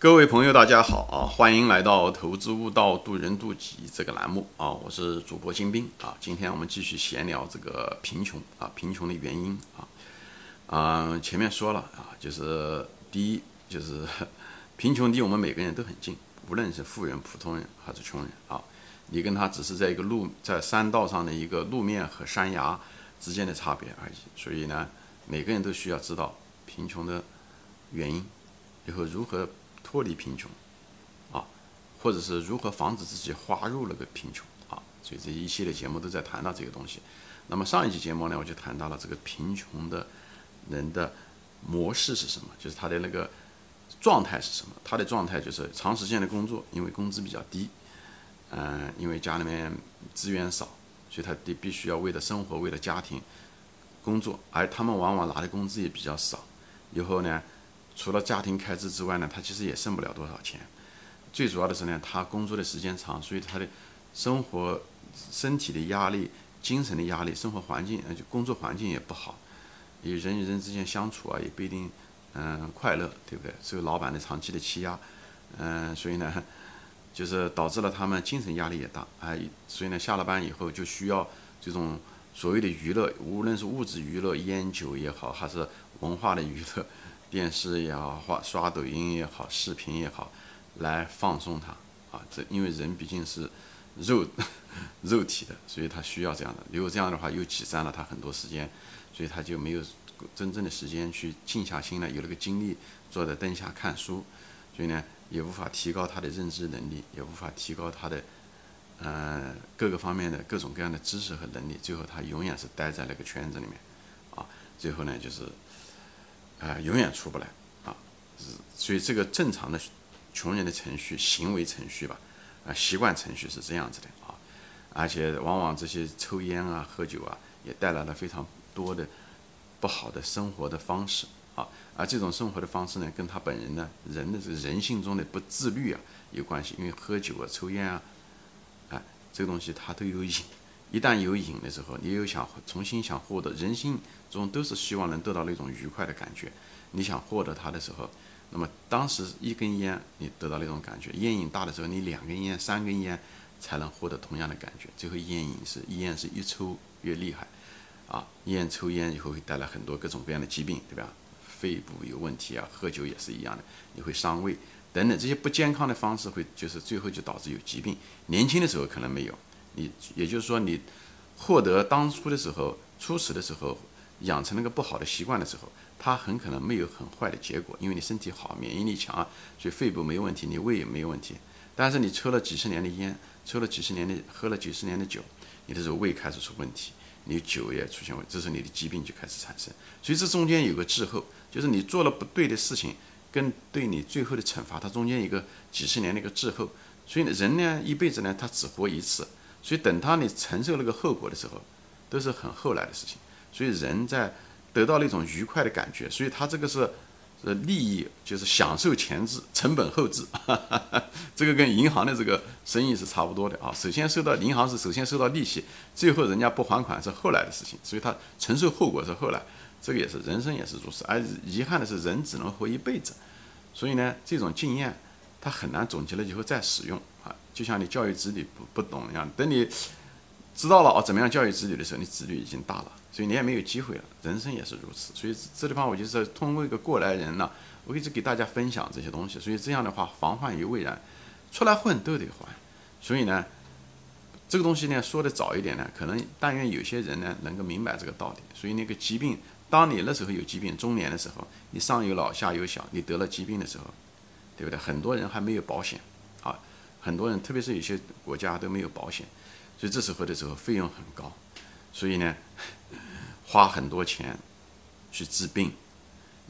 各位朋友，大家好啊！欢迎来到《投资悟道，渡人渡己》这个栏目啊！我是主播金兵啊！今天我们继续闲聊这个贫穷啊，贫穷的原因啊。啊，前面说了啊，就是第一，就是 贫穷离我们每个人都很近，无论是富人、普通人还是穷人啊，你跟他只是在一个路，在山道上的一个路面和山崖之间的差别而已。所以呢，每个人都需要知道贫穷的原因，以后如何。脱离贫穷，啊，或者是如何防止自己滑入那个贫穷啊？所以这一系列节目都在谈到这个东西。那么上一期节目呢，我就谈到了这个贫穷的人的模式是什么，就是他的那个状态是什么？他的状态就是长时间的工作，因为工资比较低，嗯，因为家里面资源少，所以他得必须要为了生活、为了家庭工作，而他们往往拿的工资也比较少。以后呢？除了家庭开支之外呢，他其实也剩不了多少钱。最主要的是呢，他工作的时间长，所以他的生活、身体的压力、精神的压力、生活环境，呃，就工作环境也不好。与人与人之间相处啊，也不一定嗯快乐，对不对？受老板的长期的欺压，嗯，所以呢，就是导致了他们精神压力也大。哎，所以呢，下了班以后就需要这种所谓的娱乐，无论是物质娱乐、烟酒也好，还是文化的娱乐。电视也好，刷刷抖音也好，视频也好，来放松他啊！这因为人毕竟是肉 肉体的，所以他需要这样的。如果这样的话，又挤占了他很多时间，所以他就没有真正的时间去静下心来，有那个精力坐在灯下看书，所以呢，也无法提高他的认知能力，也无法提高他的呃各个方面的各种各样的知识和能力。最后，他永远是待在那个圈子里面啊！最后呢，就是。啊，永远出不来啊！所以这个正常的穷人的程序、行为程序吧，啊，习惯程序是这样子的啊。而且往往这些抽烟啊、喝酒啊，也带来了非常多的不好的生活的方式啊。而这种生活的方式呢，跟他本人呢，人的这个人性中的不自律啊有关系。因为喝酒啊、抽烟啊，啊，这个东西它都有瘾。一旦有瘾的时候，你又想重新想获得，人心中都是希望能得到那种愉快的感觉。你想获得它的时候，那么当时一根烟你得到那种感觉，烟瘾大的时候，你两根烟、三根烟才能获得同样的感觉。最后烟瘾是烟是一抽越厉害，啊，烟抽烟以后会带来很多各种各样的疾病，对吧？肺部有问题啊，喝酒也是一样的，你会伤胃等等这些不健康的方式会就是最后就导致有疾病。年轻的时候可能没有。你也就是说，你获得当初的时候、初始的时候养成那个不好的习惯的时候，它很可能没有很坏的结果，因为你身体好、免疫力强，所以肺部没问题，你胃也没有问题。但是你抽了几十年的烟，抽了几十年的、喝了几十年的酒，你的时候胃开始出问题，你酒也出现问题，这时候你的疾病就开始产生。所以这中间有个滞后，就是你做了不对的事情，跟对你最后的惩罚，它中间一个几十年的一个滞后。所以人呢，一辈子呢，他只活一次。所以等他你承受那个后果的时候，都是很后来的事情。所以人在得到那种愉快的感觉，所以他这个是呃利益就是享受前置，成本后置。这个跟银行的这个生意是差不多的啊。首先收到银行是首先收到利息，最后人家不还款是后来的事情。所以他承受后果是后来，这个也是人生也是如此。而遗憾的是人只能活一辈子，所以呢这种经验他很难总结了以后再使用。就像你教育子女不不懂一样，等你知道了哦怎么样教育子女的时候，你子女已经大了，所以你也没有机会了。人生也是如此，所以这地方我就是通过一个过来人呢，我一直给大家分享这些东西。所以这样的话，防患于未然，出来混都得还。所以呢，这个东西呢说的早一点呢，可能但愿有些人呢能够明白这个道理。所以那个疾病，当你那时候有疾病，中年的时候，你上有老下有小，你得了疾病的时候，对不对？很多人还没有保险。很多人，特别是有些国家都没有保险，所以这时候的时候费用很高，所以呢，花很多钱去治病，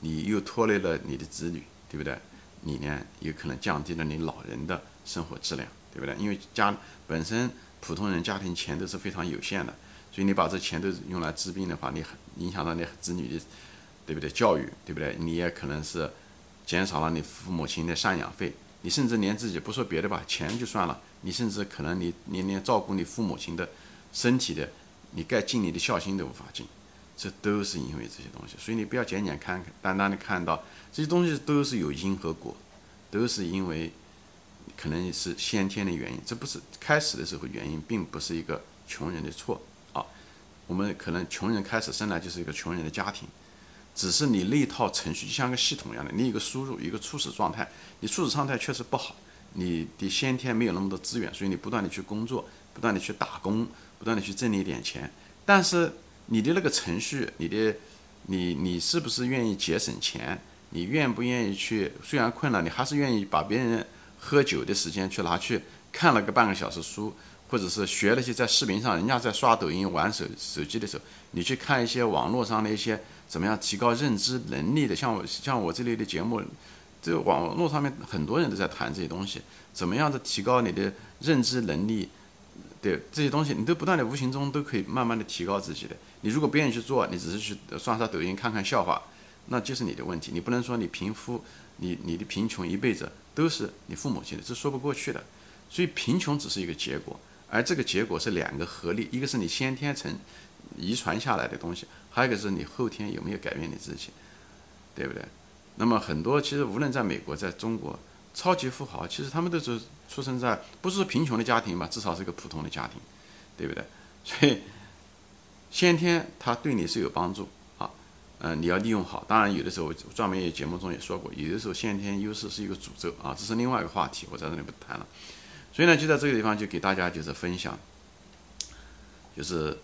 你又拖累了你的子女，对不对？你呢，有可能降低了你老人的生活质量，对不对？因为家本身普通人家庭钱都是非常有限的，所以你把这钱都用来治病的话，你很影响到你子女的，对不对？教育，对不对？你也可能是减少了你父母亲的赡养费。你甚至连自己不说别的吧，钱就算了，你甚至可能你你连照顾你父母亲的身体的，你该尽你的孝心都无法尽，这都是因为这些东西。所以你不要简简看单单的看到这些东西都是有因和果，都是因为可能是先天的原因，这不是开始的时候原因，并不是一个穷人的错啊。我们可能穷人开始生来就是一个穷人的家庭，只是你那套程序就像个系统一样的，你一个输入一个初始状态，你初始状态确实不好，你的先天没有那么多资源，所以你不断的去工作，不断的去打工，不断的去挣那一点钱，但是你的那个程序，你的你你是不是愿意节省钱？你愿不愿意去？虽然困难，你还是愿意把别人喝酒的时间去拿去看了个半个小时书，或者是学了些在视频上人家在刷抖音、玩手手机的时候，你去看一些网络上的一些怎么样提高认知能力的，像我像我这类的节目，这个网络上面很多人都在谈这些东西，怎么样的提高你的认知能力对这些东西，你都不断的无形中都可以慢慢的提高自己的。你如果不愿意去做，你只是去刷刷抖音、看看笑话。那就是你的问题，你不能说你贫富，你你的贫穷一辈子都是你父母亲的，这说不过去的。所以贫穷只是一个结果，而这个结果是两个合力，一个是你先天成遗传下来的东西，还有一个是你后天有没有改变你自己，对不对？那么很多其实无论在美国，在中国，超级富豪其实他们都是出生在不是贫穷的家庭吧，至少是一个普通的家庭，对不对？所以先天他对你是有帮助啊。嗯，你要利用好。当然，有的时候专门也节目中也说过，有的时候先天优势是一个诅咒啊，这是另外一个话题，我在这里不谈了。所以呢，就在这个地方就给大家就是分享，就是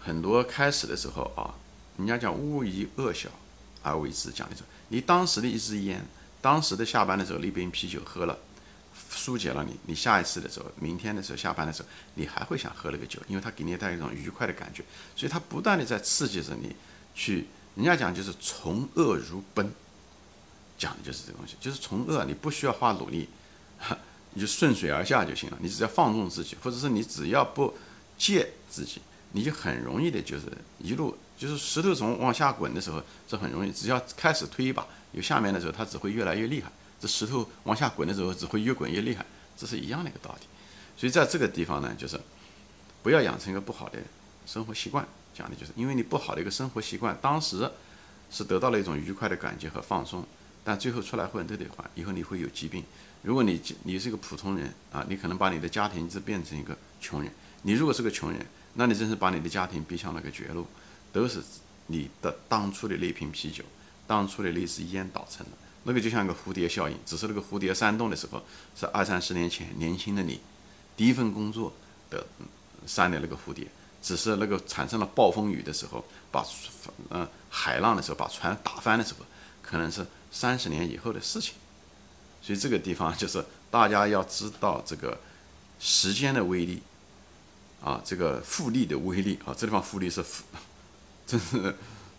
很多开始的时候啊，人家讲勿以恶小而为之，讲的是你当时的一支烟，当时的下班的时候那杯啤酒喝了，疏解了你，你下一次的时候，明天的时候下班的时候，你还会想喝那个酒，因为它给你带一种愉快的感觉，所以它不断的在刺激着你去。人家讲就是从恶如奔，讲的就是这个东西，就是从恶，你不需要花努力，你就顺水而下就行了。你只要放纵自己，或者是你只要不戒自己，你就很容易的，就是一路就是石头从往下滚的时候这很容易，只要开始推一把，有下面的时候它只会越来越厉害。这石头往下滚的时候只会越滚越厉害，这是一样的一个道理。所以在这个地方呢，就是不要养成一个不好的生活习惯。讲的就是，因为你不好的一个生活习惯，当时是得到了一种愉快的感觉和放松，但最后出来混都得还，以后你会有疾病。如果你你是一个普通人啊，你可能把你的家庭就变成一个穷人。你如果是个穷人，那你真是把你的家庭逼向了个绝路，都是你的当初的那瓶啤酒，当初的那支烟导成的。那个就像个蝴蝶效应，只是那个蝴蝶扇动的时候是二三十年前年轻的你第一份工作的扇的那个蝴蝶。只是那个产生了暴风雨的时候，把嗯海浪的时候把船打翻的时候，可能是三十年以后的事情。所以这个地方就是大家要知道这个时间的威力啊，这个复利的威力啊。这地方复利是复，真是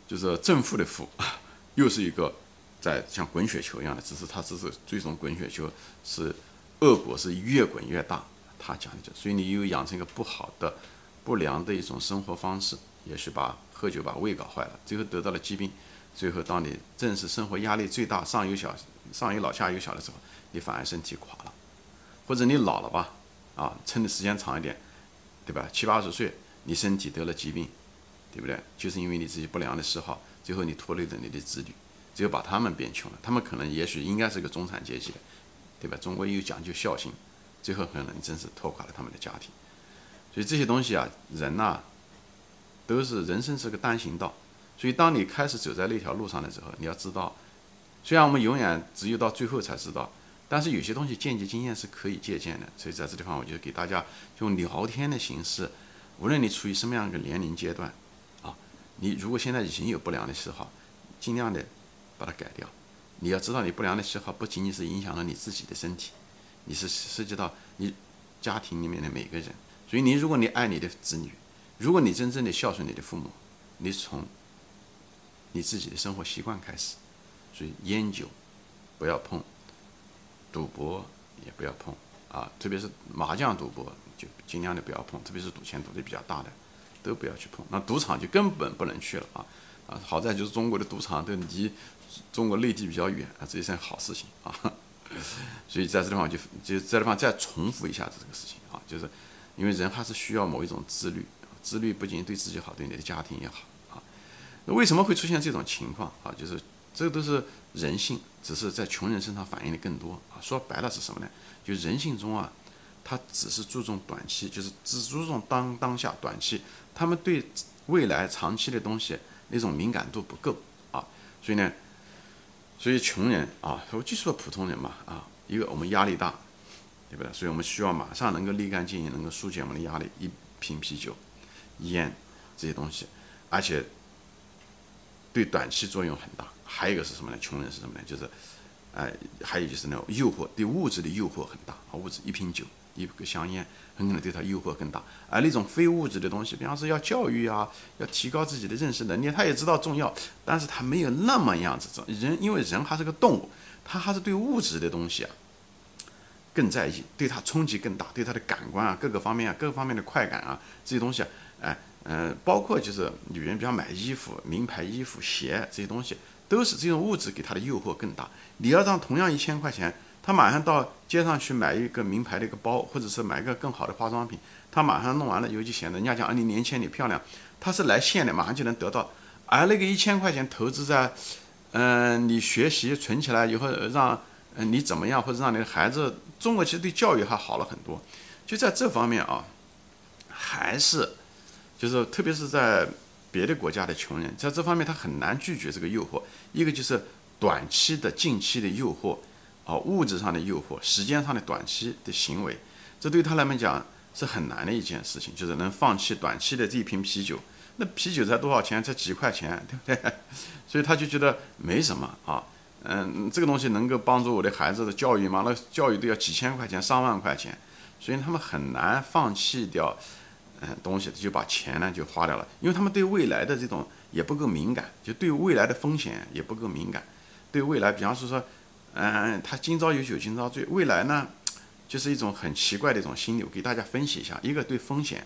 就是正负的负，又是一个在像滚雪球一样的，只是它只是最终滚雪球是恶果是越滚越大。他讲的就，所以你又养成一个不好的。不良的一种生活方式，也许把喝酒把胃搞坏了，最后得到了疾病。最后，当你正是生活压力最大，上有小，上有老下有小的时候，你反而身体垮了，或者你老了吧，啊，撑的时间长一点，对吧？七八十岁，你身体得了疾病，对不对？就是因为你自己不良的嗜好，最后你拖累了你的子女，只有把他们变穷了。他们可能也许应该是个中产阶级的，对吧？中国又讲究孝心，最后可能真是拖垮了他们的家庭。所以这些东西啊，人呐，都是人生是个单行道。所以当你开始走在那条路上的时候，你要知道，虽然我们永远只有到最后才知道，但是有些东西间接经验是可以借鉴的。所以在这地方，我就给大家用聊天的形式，无论你处于什么样一个年龄阶段，你如果现在已经有不良的嗜好，尽量的把它改掉。你要知道，你不良的嗜好不仅仅是影响了你自己的身体，你是涉及到你家庭里面的每个人。所以，你如果你爱你的子女，如果你真正的孝顺你的父母，你从你自己的生活习惯开始。所以，烟酒不要碰，赌博也不要碰啊，特别是麻将赌博就尽量的不要碰，特别是赌钱赌的比较大的，都不要去碰。那赌场就根本不能去了啊啊！好在就是中国的赌场都离中国内地比较远啊，这也算好事情啊。所以在这地方就就这地方再重复一下子这个事情啊，就是。因为人还是需要某一种自律，自律不仅对自己好，对你的家庭也好啊。那为什么会出现这种情况啊？就是这都是人性，只是在穷人身上反映的更多啊。说白了是什么呢？就人性中啊，他只是注重短期，就是只注重当当下短期，他们对未来长期的东西那种敏感度不够啊。所以呢，所以穷人啊，我就说普通人嘛啊，一个我们压力大，对不对？所以我们需要马上能够立竿见影，能够疏解我们的压力，一瓶啤酒、烟这些东西，而且。对短期作用很大，还有一个是什么呢？穷人是什么呢？就是，哎，还有就是呢，诱惑对物质的诱惑很大啊。物质一瓶酒、一个香烟，很可能对他诱惑更大。而那种非物质的东西，比方说要教育啊，要提高自己的认识能力，他也知道重要，但是他没有那么样子。人因为人还是个动物，他还是对物质的东西啊更在意，对他冲击更大，对他的感官啊各个方面啊各个方面的快感啊这些东西啊，哎。嗯，包括就是女人，比方买衣服、名牌衣服、鞋这些东西，都是这种物质给她的诱惑更大。你要让同样一千块钱，他马上到街上去买一个名牌的一个包，或者是买一个更好的化妆品，他马上弄完了以后就显得人家讲啊你年轻你漂亮，他是来现的，马上就能得到。而那个一千块钱投资在，嗯，你学习存起来以后，让嗯你怎么样，或者让你的孩子，中国其实对教育还好了很多，就在这方面啊，还是。就是，特别是在别的国家的穷人，在这方面他很难拒绝这个诱惑。一个就是短期的、近期的诱惑，啊，物质上的诱惑，时间上的短期的行为，这对他来讲是很难的一件事情。就是能放弃短期的这一瓶啤酒，那啤酒才多少钱？才几块钱，对不对？所以他就觉得没什么啊。嗯，这个东西能够帮助我的孩子的教育吗？那教育都要几千块钱、上万块钱，所以他们很难放弃掉。嗯，东西就把钱呢就花掉了，因为他们对未来的这种也不够敏感，就对未来的风险也不够敏感，对未来，比方说说，嗯，他今朝有酒今朝醉，未来呢，就是一种很奇怪的一种心理，我给大家分析一下，一个对风险，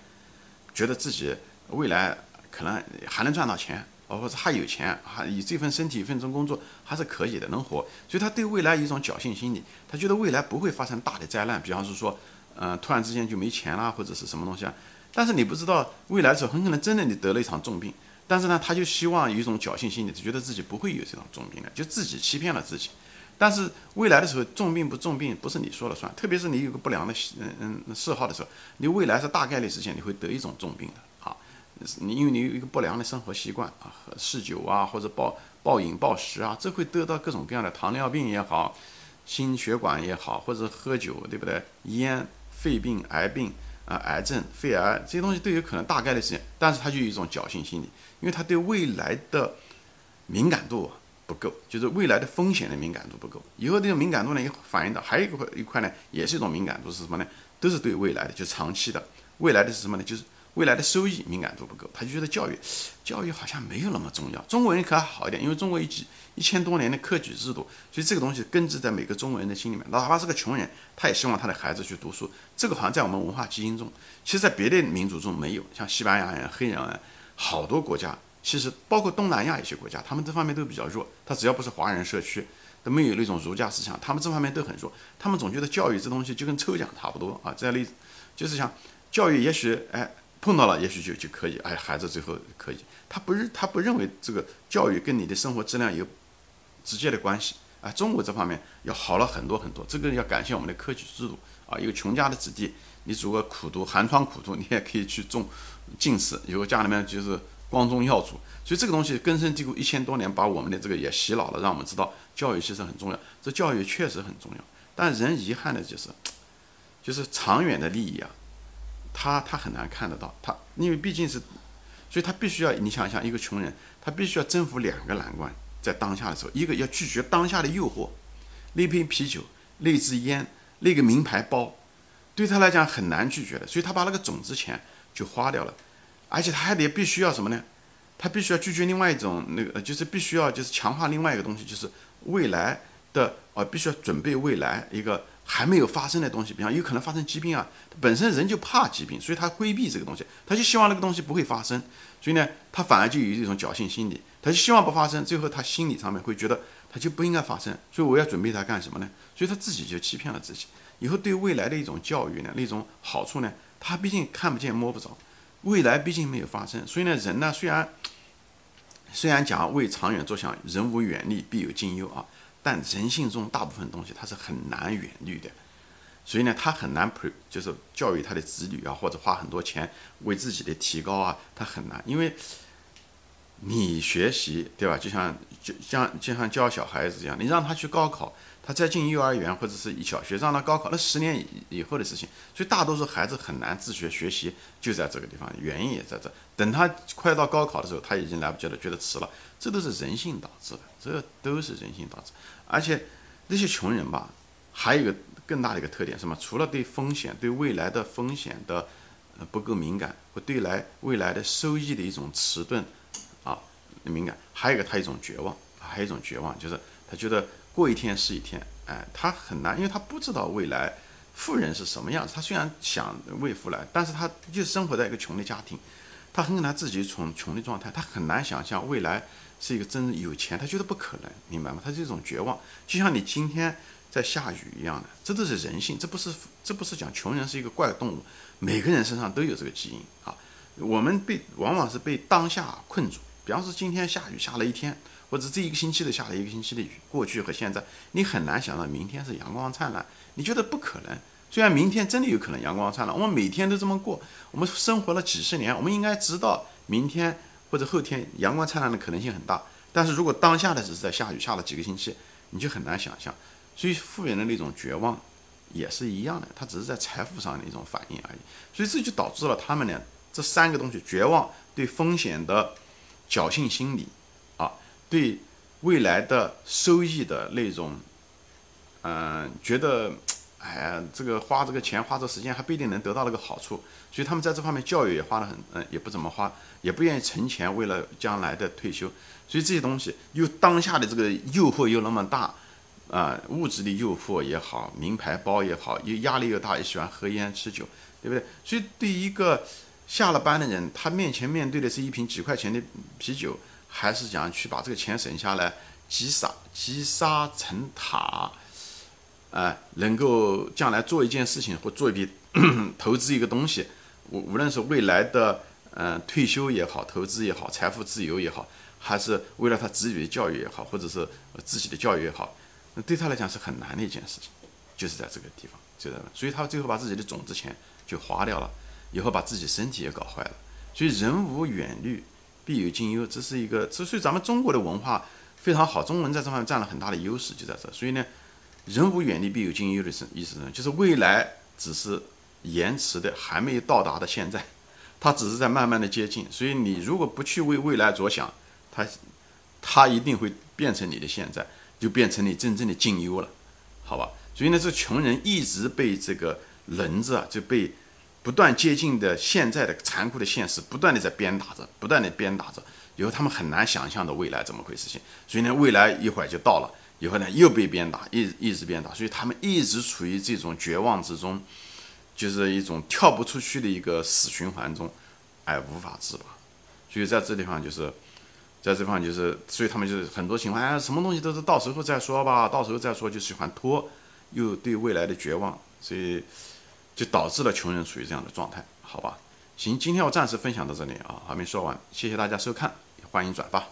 觉得自己未来可能还能赚到钱，哦或者还有钱，还以这份身体一份工作还是可以的，能活，所以他对未来一种侥幸心理，他觉得未来不会发生大的灾难，比方是说，嗯，突然之间就没钱啦，或者是什么东西啊。但是你不知道未来的时候，很可能真的你得了一场重病。但是呢，他就希望有一种侥幸心理，觉得自己不会有这种重病的，就自己欺骗了自己。但是未来的时候，重病不重病不是你说了算，特别是你有个不良的嗯嗯嗜好的时候，你未来是大概率事件你会得一种重病的啊。你因为你有一个不良的生活习惯啊，嗜酒啊或者暴暴饮暴食啊，这会得到各种各样的糖尿病也好，心血管也好，或者喝酒对不对？烟、肺病、癌病。啊，癌症、肺癌这些东西都有可能大概率事件，但是他就有一种侥幸心理，因为他对未来的敏感度不够，就是未来的风险的敏感度不够。以后这个敏感度呢，也反映到还有一块一块呢，也是一种敏感度是什么呢？都是对未来的，就是长期的，未来的是什么呢？就是。未来的收益敏感度不够，他就觉得教育，教育好像没有那么重要。中国人可还好一点，因为中国一几一千多年的科举制度，所以这个东西根植在每个中国人的心里面。哪怕是个穷人，他也希望他的孩子去读书。这个好像在我们文化基因中，其实，在别的民族中没有。像西班牙人、黑人啊，好多国家，其实包括东南亚一些国家，他们这方面都比较弱。他只要不是华人社区，都没有那种儒家思想，他们这方面都很弱。他们总觉得教育这东西就跟抽奖差不多啊。这样例子就是像教育，也许哎。碰到了，也许就就可以。哎，孩子最后可以，他不认他不认为这个教育跟你的生活质量有直接的关系。啊，中国这方面要好了很多很多。这个要感谢我们的科举制度啊。一个穷家的子弟，你如果苦读寒窗苦读，你也可以去中进士。有个家里面就是光宗耀祖，所以这个东西根深蒂固一千多年，把我们的这个也洗脑了，让我们知道教育其实很重要。这教育确实很重要，但人遗憾的就是，就是长远的利益啊。他他很难看得到他，因为毕竟是，所以他必须要你想想，一个穷人，他必须要征服两个难关，在当下的时候，一个要拒绝当下的诱惑，那瓶啤酒、那支烟、那个名牌包，对他来讲很难拒绝的，所以他把那个种子钱就花掉了，而且他还得必须要什么呢？他必须要拒绝另外一种那个，就是必须要就是强化另外一个东西，就是未来的啊，必须要准备未来一个。还没有发生的东西，比方有可能发生疾病啊，本身人就怕疾病，所以他规避这个东西，他就希望那个东西不会发生，所以呢，他反而就有一种侥幸心理，他就希望不发生，最后他心理上面会觉得他就不应该发生，所以我要准备他干什么呢？所以他自己就欺骗了自己，以后对未来的一种教育呢，那种好处呢，他毕竟看不见摸不着，未来毕竟没有发生，所以呢，人呢虽然虽然讲为长远着想，人无远虑，必有近忧啊，但人性中大部分东西它是很难远虑的，所以呢，他很难培，就是教育他的子女啊，或者花很多钱为自己的提高啊，他很难，因为你学习对吧？就像就像就像教小孩子一样，你让他去高考。他再进幼儿园或者是小学，让他高考，那十年以以后的事情。所以大多数孩子很难自学学习，就在这个地方，原因也在这。等他快到高考的时候，他已经来不及了，觉得迟了。这都是人性导致的，这都是人性导致。而且那些穷人吧，还有一个更大的一个特点，什么？除了对风险、对未来的风险的呃不够敏感，或对来未来的收益的一种迟钝啊敏感，还有一个他一种绝望，还有一种绝望，就是他觉得。过一天是一天，哎，他很难，因为他不知道未来富人是什么样子。他虽然想为富来，但是他就是生活在一个穷的家庭，他很难自己从穷的状态，他很难想象未来是一个真正有钱，他觉得不可能，明白吗？他是一种绝望，就像你今天在下雨一样的，这都是人性，这不是这不是讲穷人是一个怪动物，每个人身上都有这个基因啊。我们被往往是被当下困住，比方说今天下雨下了一天。或者这一个星期的下了一个星期的雨，过去和现在，你很难想到明天是阳光灿烂，你觉得不可能。虽然明天真的有可能阳光灿烂，我们每天都这么过，我们生活了几十年，我们应该知道明天或者后天阳光灿烂的可能性很大。但是如果当下的只是在下雨，下了几个星期，你就很难想象。所以富人的那种绝望也是一样的，他只是在财富上的一种反应而已。所以这就导致了他们呢这三个东西：绝望、对风险的侥幸心理。对未来的收益的那种，嗯，觉得，哎呀，这个花这个钱花这时间还不一定能得到那个好处，所以他们在这方面教育也花了很，嗯，也不怎么花，也不愿意存钱为了将来的退休，所以这些东西又当下的这个诱惑又那么大，啊，物质的诱惑也好，名牌包也好，又压力又大，也喜欢喝烟吃酒，对不对？所以对一个下了班的人，他面前面对的是一瓶几块钱的啤酒。还是讲去把这个钱省下来，积沙积沙成塔，哎，能够将来做一件事情或做一笔 投资一个东西，无无论是未来的嗯退休也好，投资也好，财富自由也好，还是为了他子女的教育也好，或者是自己的教育也好，那对他来讲是很难的一件事情，就是在这个地方，就在所以他最后把自己的种子钱就花掉了，以后把自己身体也搞坏了，所以人无远虑。必有近忧，这是一个，所以咱们中国的文化非常好，中文在这方面占了很大的优势，就在这。所以呢，人无远虑，必有近忧的意思意思呢，就是未来只是延迟的，还没有到达的现在，它只是在慢慢的接近。所以你如果不去为未来着想，它它一定会变成你的现在，就变成你真正的近忧了，好吧？所以呢，这穷人一直被这个轮子啊，就被。不断接近的现在的残酷的现实，不断的在鞭打着，不断的鞭打着，以后他们很难想象的未来怎么会实现。所以呢，未来一会儿就到了，以后呢又被鞭打，一一直鞭打，所以他们一直处于这种绝望之中，就是一种跳不出去的一个死循环中，哎，无法自拔。所以在这地方就是，在这地方就是，所以他们就是很多情况，哎，什么东西都是到时候再说吧，到时候再说，就喜欢拖，又对未来的绝望，所以。就导致了穷人处于这样的状态，好吧？行，今天我暂时分享到这里啊，还没说完，谢谢大家收看，欢迎转发。